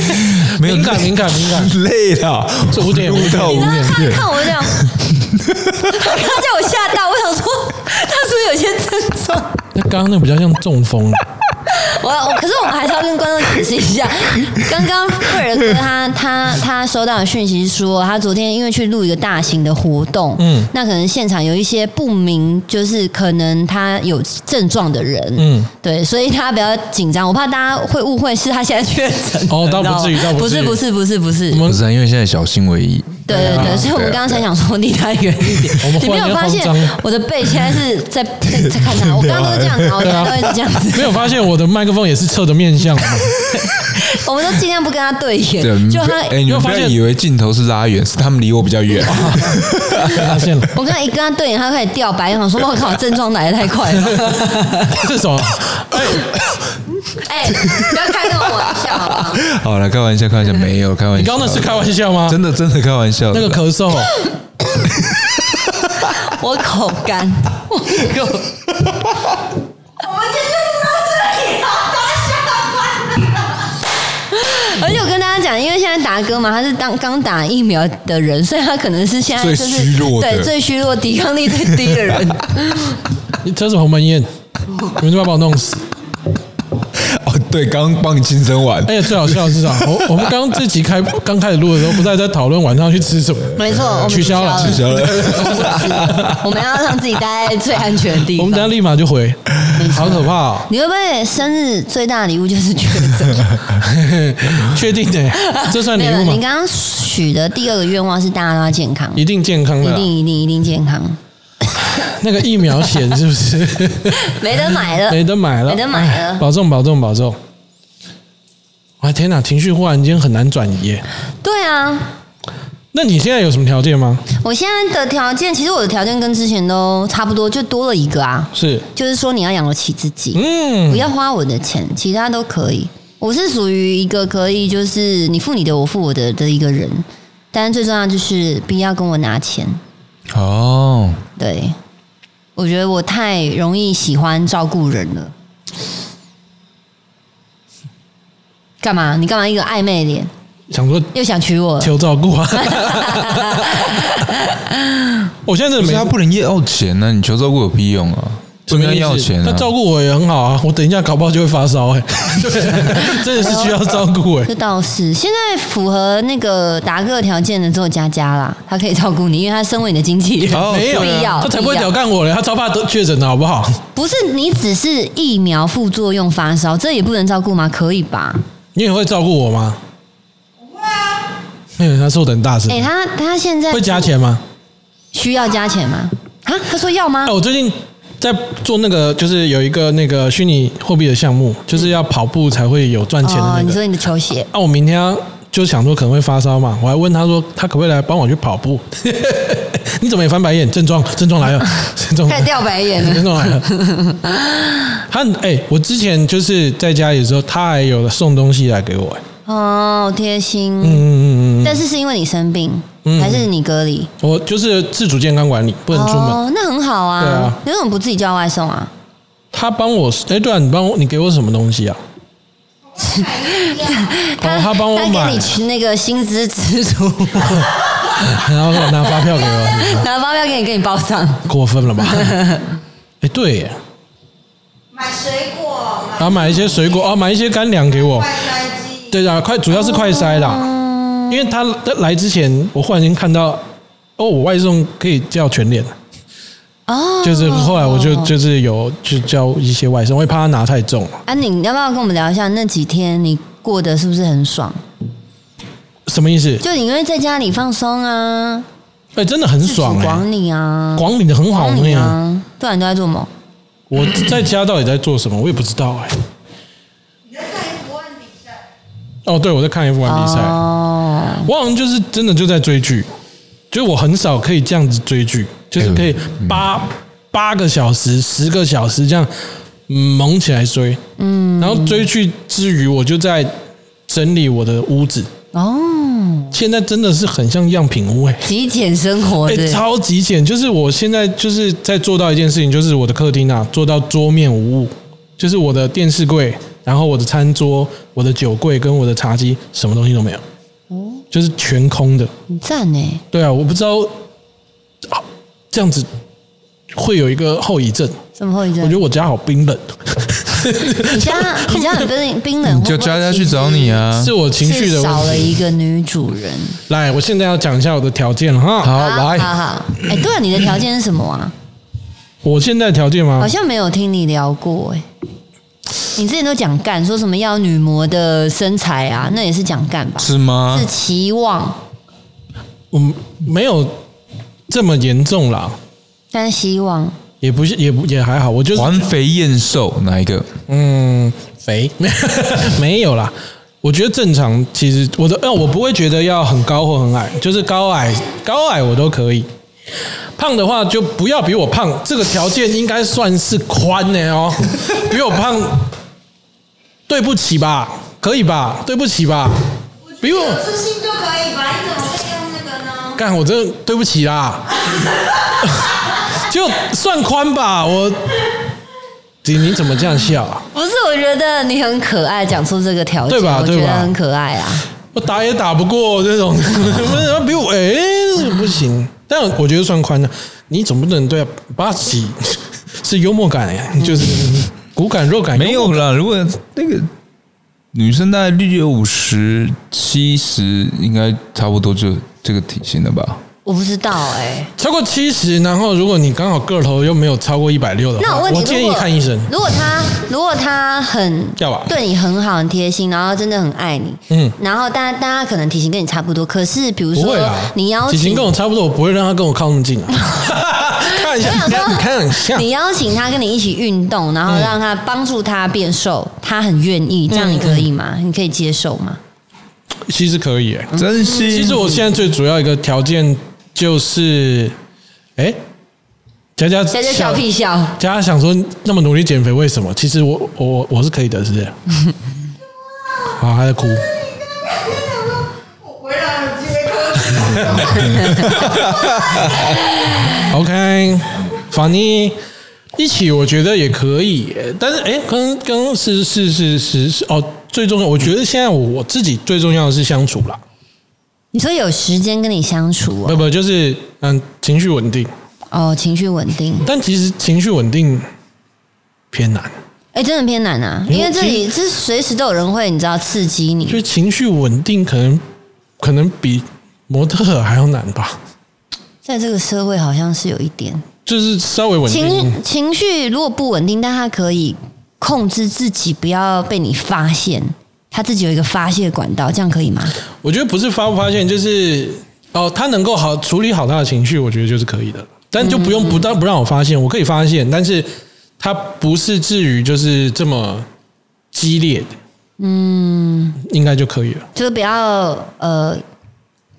没有敏感敏感敏感，累了，是五点五点到五你刚刚看点。看我这样，他刚刚叫我吓到，我想说他是不是有一些症状？那刚刚那比较像中风，我我可是我们还是要跟观众解释一下，刚刚贝尔哥他他他收到的讯息说，他昨天因为去录一个大型的活动，嗯，那可能现场有一些不明，就是可能他有症状的人，嗯，对，所以他比较紧张，我怕大家会误会是他现在确诊。哦，倒不至于，倒不至于，不是不是不是不是，不是啊，因为现在小心为宜。对对对，所以我们刚刚才想说离他远一点。你没有发现我的背现在是在在在看他？我刚刚都是这样子，我现在都是这样子。没有发现我的麦克风也是侧的面向吗？我们都尽量不跟他对眼。就他，哎，你发现以为镜头是拉远，是他们离我比较远。发现了。我刚才一跟他对眼，他开始掉白，想说我靠，症状来的太快了。这什么？哎 哎，不要开这种玩笑，好 不好？好了，开玩笑，开玩笑，没有开玩笑。你刚刚那是开玩笑吗？真的，真的开玩笑。那个咳嗽，我口干，我口。我们今天就到这里了，大家下班了。而且我跟大家讲，因为现在达哥嘛，他是当刚打疫苗的人，所以他可能是现在最虚弱，对最虚弱、抵抗力最低的人。你这是鸿门宴，你们就要把我弄死。对，刚帮你庆生完。哎呀，最好笑的是啥？我我们刚刚这集开刚开始录的时候，不是在讨论晚上去吃什么？没错，取消了，取消了。我们要让自己待在最安全的地方。我们等下立马就回，好可怕！你会不会生日最大的礼物就是确诊？确定的，这算礼物吗？你刚刚许的第二个愿望是大家都要健康，一定健康的，一定一定一定健康。那个疫苗险是不是 没得买了？没得买了，没得买了。保重，保重，保重。我天哪，情绪忽然间很难转移。对啊，那你现在有什么条件吗？我现在的条件，其实我的条件跟之前都差不多，就多了一个啊。是，就是说你要养得起自己，嗯，不要花我的钱，其他都可以。我是属于一个可以，就是你付你的，我付我的的一个人。但是最重要就是不要跟我拿钱。哦，对。我觉得我太容易喜欢照顾人了。干嘛？你干嘛一个暧昧脸？想说又想娶我？求照顾啊！我现在没他不能要钱呢，你求照顾有屁用啊？怎么样要钱？他照顾我也很好啊，我等一下搞不好就会发烧哎，真的是需要照顾哎。这倒是，现在符合那个达哥条件的只有佳佳啦，他可以照顾你，因为他身为你的经纪人，没有必要，他才不会屌干我嘞，他超怕得确诊的好不好？不是，你只是疫苗副作用发烧，这也不能照顾吗？可以吧？你也会照顾我吗？不会啊。没有，他说的很大声。哎，他他现在会加钱吗？需要加钱吗？啊，他说要吗？我最近。在做那个，就是有一个那个虚拟货币的项目，就是要跑步才会有赚钱的那个。你说你的球鞋？啊，我明天就想说可能会发烧嘛，我还问他说他可不可以来帮我去跑步？你怎么也翻白眼？症状症状来了，症状开始掉白眼了，症状来了。他哎，我之前就是在家里的时候，他还有送东西来给我哎。哦，贴心。嗯嗯嗯嗯。但是是因为你生病。还是你隔离？我就是自主健康管理，不能出门。哦，那很好啊。对啊，你为什么不自己叫外送啊？他帮我，哎，对啊，你帮我，你给我什么东西啊？他 他帮我买，他给你去那个薪资支出，然后拿发票给我，拿发票给你，给你包上，过分了吧？哎，对，买水果，然后买一些水果，哦，买一些干粮给我，快对啊，快主要是快筛的。因为他来之前，我忽然间看到，哦，我外送可以叫全脸，哦，就是后来我就就是有去叫一些外送，我怕他拿太重。啊，你要不要跟我们聊一下那几天你过得是不是很爽？什么意思？就你因为在家里放松啊，哎，真的很爽，广你啊，管理的很好啊，不然你都在做什么？我在家到底在做什么？我也不知道哎。你在看一盘比赛哦，对，我在看 F 1比赛。哦，我好像就是真的就在追剧，就是我很少可以这样子追剧，就是可以八八个小时、十个小时这样猛起来追。嗯，然后追剧之余，我就在整理我的屋子。哦，现在真的是很像样品屋哎，极简生活，哎，超极简。就是我现在就是在做到一件事情，就是我的客厅啊，做到桌面无物，就是我的电视柜。然后我的餐桌、我的酒柜跟我的茶几，什么东西都没有，哦，就是全空的。很赞呢。对啊，我不知道，这样子会有一个后遗症。什么后遗症？我觉得我家好冰冷。你这样 你家很冰冰冷，就叫他去找你啊是！我情绪的是少了。一个女主人。来，我现在要讲一下我的条件了哈。好，好来，好好，哎，对了，你的条件是什么啊？我现在条件吗好？像没有听你聊过哎。你之前都讲干，说什么要女模的身材啊，那也是讲干吧？是吗是？期望，嗯没有这么严重啦，但是希望。也不是，也不也还好。我就是环肥燕瘦哪一个？嗯，肥 没有啦。我觉得正常，其实我的，呃，我不会觉得要很高或很矮，就是高矮高矮我都可以。胖的话就不要比我胖，这个条件应该算是宽的哦。比我胖，对不起吧，可以吧？对不起吧，比我自信就可以吧？你怎么会用那个呢？干，我真的对不起啦，就算宽吧。我你你怎么这样笑啊？不是，我觉得你很可爱，讲出这个条件，对吧我觉对吧得很可爱啊。我打也打不过这种，比我哎、不行。但我觉得算宽的，你总不能对啊八十几 是幽默感哎，就是骨感肉感没有啦，如果那个女生大概六五十、七十，应该差不多就这个体型了吧？我不知道哎、超过七十，然后如果你刚好个头又没有超过一百六的话，那我问你，建议如果看医生。如果他如果他很要吧对你很好、很贴心，然后真的很爱你，嗯然后大家大家可能体型跟你差不多，可是比如说你邀请体型跟我差不多，我不会让他跟我靠那么近啊。开玩笑，我想说开玩笑。你邀请他跟你一起运动，然后嗯让他帮助他变瘦，他很愿意，这样你可以吗？你可以接受吗？其实可以、欸，真心。其实我现在最主要一个条件就是，哎、佳佳佳佳笑屁笑，佳佳想说那么努力减肥，为什么？其实我我我是可以的，是不是？好，还在哭。OK，法尼一起我觉得也可以耶，但是哎，刚刚刚是是是是是哦，最重要，我觉得现在我我自己最重要的是相处啦，你说有时间跟你相处哦，不不就是嗯情绪稳定，哦，情绪稳定，但其实情绪稳定偏难，哎，真的偏难啊，因为这里是随时都有人会，你知道刺激你。就，是情绪稳定可能可能比模特儿还要难吧，在这个社会好像是有一点就是稍微稳定。情情绪如果不稳定，但他可以控制自己不要被你发现，他自己有一个发泄管道，这样可以吗？我觉得不是发不发现，就是哦，他能够好处理好他的情绪，我觉得就是可以的。但就不用不但不让我发现，我可以发现，但是他不是至于就是这么激烈的，嗯，应该就可以了。就是不要呃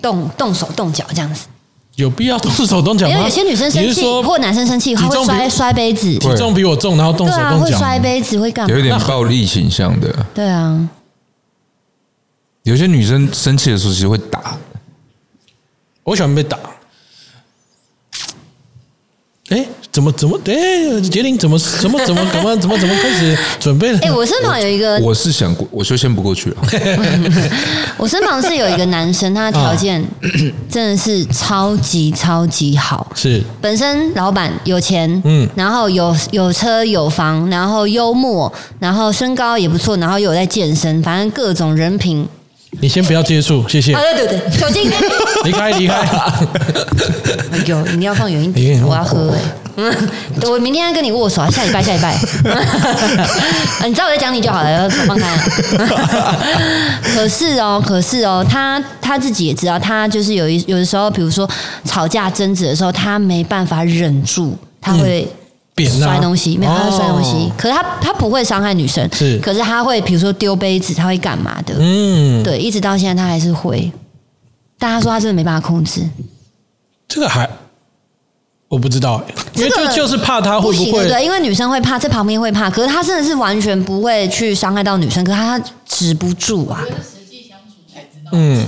动动手动脚这样子，有必要动手动脚吗？因为有些女生生气或男生生气，会摔摔杯子，体重比我重，然后动手动脚。吗，会摔杯子会干嘛？有一？点暴力倾向的，对啊，有些女生生气的时候其实会打，我喜欢被打。哎，怎么怎么？哎，杰林怎么怎么怎么怎么怎么怎么开始准备了？哎、我身旁有一个，我是想过，我就先不过去了。我身旁是有一个男生，他的条件 真的是超级超级好。是本身老板有钱，嗯嗯，然后有有车有房，然后幽默，然后身高也不错，然后又有在健身，反正各种人品。你先不要接触，谢谢啊，。对对对，酒精。离开离开。哎呦，饮料放远一哎点，我要喝哎、嗯，我明天要跟你握手，下礼拜下礼拜。啊 你知道我在讲你就好了，手放开。可是哦，可是哦，他他自己也知道，他就是有一有的时候，比如说吵架争执的时候，他没办法忍住，他会。摔东西，没有，他会摔东西。哦可是他他不会伤害女生，是可是他会比如说丢杯子，他会干嘛的？嗯，对，一直到现在他还是会。但他说他真的没办法控制，这个还我不知道，因为就就是怕他会不行，会对，因为女生会怕，在旁边会怕，可是他真的是完全不会去伤害到女生，可是他止不住啊。嗯，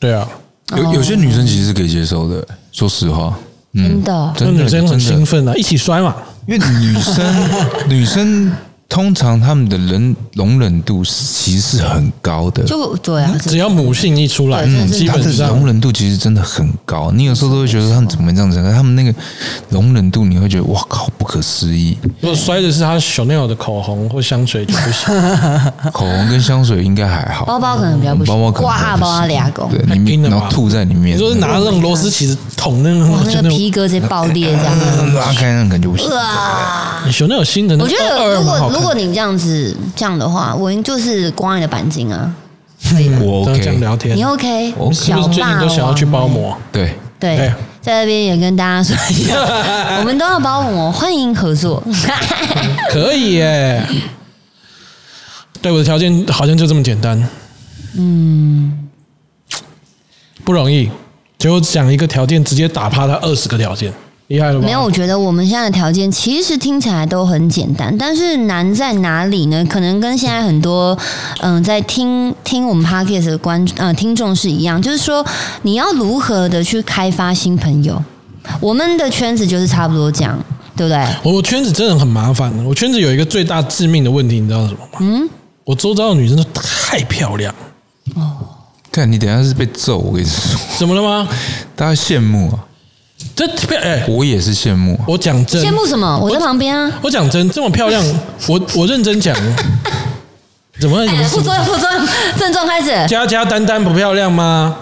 对啊，有有些女生其实是可以接受的，说实话，嗯真的。那真的女生很兴奋啊，一起摔嘛。因为女生 女生通常他们的人容忍度其实是很高的，就对啊，只要母性一出来，对真的是基本上容忍度其实真的很高。你有时候都会觉得他们怎么这样子，他们那个容忍度，你会觉得哇靠，不可思议。如果摔的是他 Chanel 的口红或香水就不行。口红跟香水应该还好，包包可能比较不行，包包可能刮啊包啊比较不行俩狗，对，里面太硬了吧然后吐在里面，你说是拿那种螺丝起子捅那哇，种，就那个皮革直接爆裂这样。拉开那感觉不行。哇！你 Chanel 新的我觉得如果如果你这样子这样的话，我就是光你的钣金啊，可以吗？我这样 OK，聊天，你 OK？我是不是最近都想要去包膜？对，对对，在那边也跟大家说一下，我们都要包膜，欢迎合作。可以耶。对我的条件好像就这么简单，嗯，不容易。结果讲一个条件，直接打趴他二十个条件，厉害了吧？没有，我觉得我们现在的条件其实听起来都很简单，但是难在哪里呢？可能跟现在很多嗯、在听听我们 podcast 的观呃听众是一样，就是说你要如何的去开发新朋友。我们的圈子就是差不多这样，对不对？我圈子真的很麻烦的。我圈子有一个最大致命的问题，你知道是什么吗？嗯，我周遭的女生都太漂亮，哦看你等下是被揍，我跟你说，怎么了吗？大家羡慕啊，这漂哎、我也是羡慕啊。我讲真，羡慕什么？我在旁边啊。我讲真，这么漂亮，我我认真讲，怎么哎，副怎么作用，副作用，症状开始。佳佳丹丹不漂亮吗？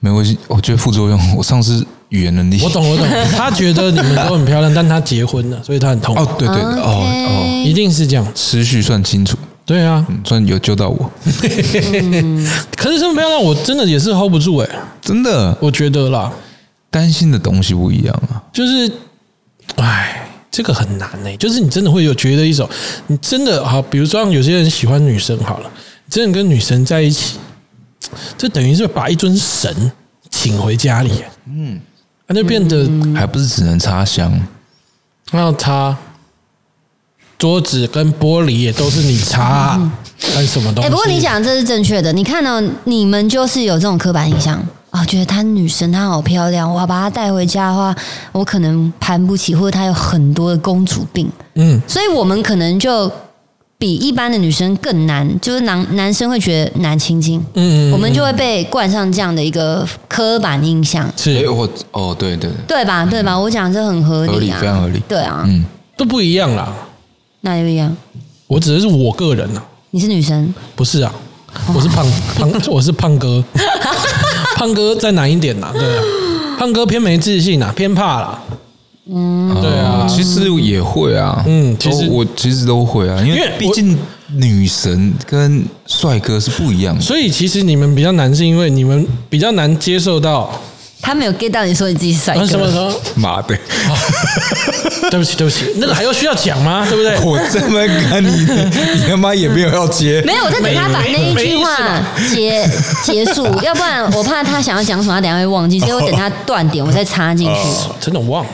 没关系，我觉得副作用，我上次语言能力，我懂，我懂。他觉得你们都很漂亮，但他结婚了，所以他很痛苦。哦，对对对，哦哦，一定是这样。思绪算清楚，对啊，嗯算有救到我，可是这么漂亮，我真的也是 hold 不住哎、真的我觉得啦，担心的东西不一样啊。就是，哎，这个很难哎、就是你真的会有觉得一种，你真的好，比如说有些人喜欢女生好了，真的跟女神在一起，这等于是把一尊神请回家里、嗯，那就变得还不是只能插香，要擦桌子跟玻璃也都是你擦，干什么东西？哎、不过你讲这是正确的。你看到、你们就是有这种刻板印象啊，觉得她女神她好漂亮，我要把她带回家的话，我可能攀不起，或者她有很多的公主病，嗯，所以我们可能就比一般的女生更难，就是男男生会觉得难亲近，嗯嗯嗯我们就会被冠上这样的一个刻板印象，哎，是我哦，对对，对对吧？对吧？我讲这很合合理理啊，非常合理。对啊，嗯，都不一样啦。那又一样。我指的是我个人啊，你是女生，不是啊，我是胖胖，我是胖哥，胖哥再难一点呐，对。啊，胖哥偏没自信啊，偏怕啦，嗯，对啊。哦，其实也会啊，嗯其实我其实都会啊，因为毕竟女神跟帅哥是不一样的。所以其实你们比较难，是因为你们比较难接受到他没有 get 到你说你自己是帅哥。什么什哥，么，妈的，对不起对不起，那个还要需要讲吗？对不对？我这么跟你，你他妈也没有要接，没有，我在等他把那一句话结 结束，要不然我怕他想要讲什么，他等下会忘记，所以我等他断点，我再插进去。真的忘了。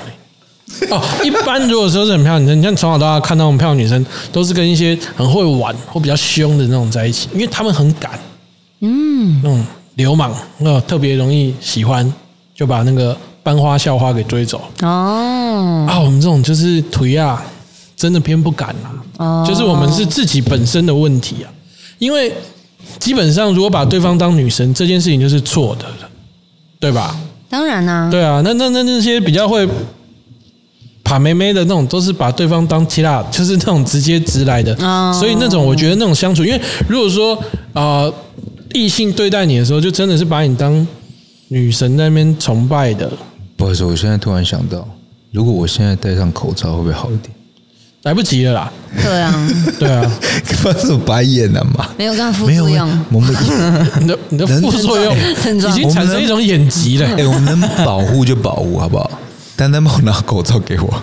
哦，一般如果说是很漂亮女生，你像从小到大看到我们漂亮女生，都是跟一些很会玩或比较凶的那种在一起，因为他们很敢，嗯，那种流氓，呃，特别容易喜欢，就把那个班花校花给追走。哦，啊，我们这种就是腿啊，真的偏不敢啊、哦就是我们是自己本身的问题啊，因为基本上如果把对方当女神，这件事情就是错的了，对吧？当然啦、对啊，那那那那些比较会把妹妹的那种，都是把对方当其他，就是那种直接直来的。哦所以那种我觉得那种相处，因为如果说啊、呃异性对待你的时候，就真的是把你当女神在那边崇拜的，不好意思，我现在突然想到，如果我现在戴上口罩，会不会好一点？来不及了啦。对啊，对啊，翻什么白眼了嘛？没有跟他副没有作用。我们你的你的副作用已经产生一种眼疾了。哎，我们能保护就保护，好不好？丹丹帮我拿口罩给我，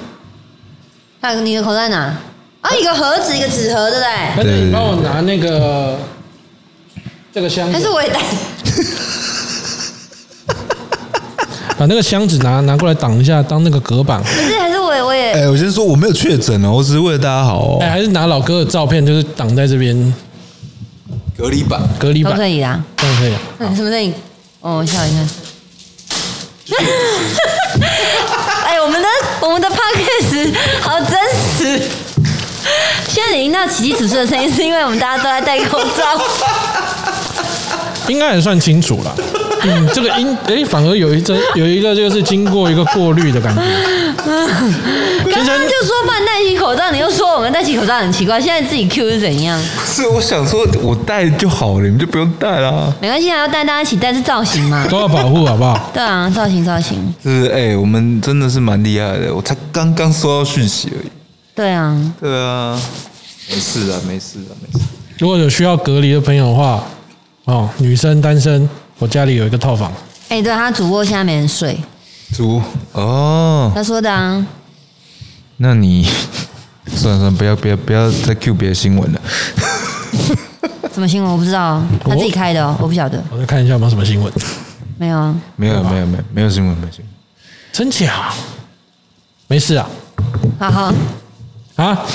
那你的口罩在哪？啊，一个盒子，一个纸盒，对不对？但是你帮我拿那个这个箱子，还是我也带？把那个箱子拿拿过来挡一下，当那个隔板。不是，还是我也我也哎，我先说我没有确诊哦，我只是为了大家好哦哎，。还是拿老哥的照片，就是挡在这边隔离板，隔离板，可以啦。这样可以啊。嗯，什么声音？哦，我笑一下。哎，我们的我们的 podcast 好真实。现在你听到奇迹主持的声音，是因为我们大家都在戴口罩。应该也算清楚了。嗯，这个音哎，反而有一阵有一个就是经过一个过滤的感觉。刚刚就说不戴起口罩，你又说我们戴起口罩很奇怪，现在自己 Q 是怎样？是我想说，我戴就好了，你们就不用戴啦。没关系，还要戴，大家一起戴是造型嘛？都要保护，好不好？对啊，造型造型。就是哎、我们真的是蛮厉害的，我才刚刚收到讯息而已。对啊，对啊，没事啊，没事啊，没事。如果有需要隔离的朋友的话，哦，女生单身，我家里有一个套房。哎、对他主卧现在没人睡，主哦，他说的啊。那你 算了算了，不要不要不要再 Q 别的新闻了。什么新闻我不知道，他自己开的哦，我不晓得，我再看一下有没有什么新闻。没有啊。没有没有没有没有新闻没有新闻。真假？没事啊。好好，啊？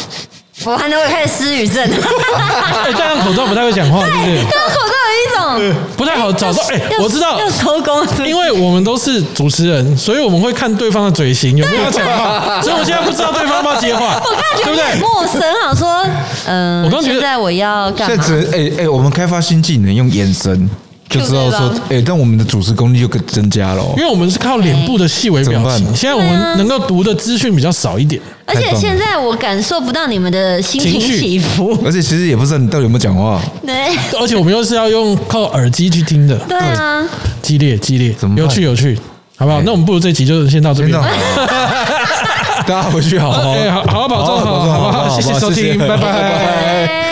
我还能会开始失语症，哎，戴上口罩不太会讲话，对不对？戴口罩有一种 不太好找到。哎，我知道，要收工，因为我们都是主持人，所以我们会看对方的嘴型有没有要讲话，所以我现在不知道对方要不要接话，我不对？陌生，好说，嗯、我刚觉得现在我要干嘛现在？只能哎哎，我们开发新技能，用眼神就知道说哎，但我们的主持功力就更增加了哦。因为我们是靠脸部的细微表情，现在我们能够读的资讯比较少一点。而且现在我感受不到你们的心情起伏，而且其实也不知道你到底有没有讲话，对。而且我们又是要用靠耳机去听的，对啊，激烈激烈。怎么，有趣有趣，好不好？哎。那我们不如这集就先到这边。大家回去好好。哎，好好好保重，好好好保重好不好？好好谢谢收听，拜。拜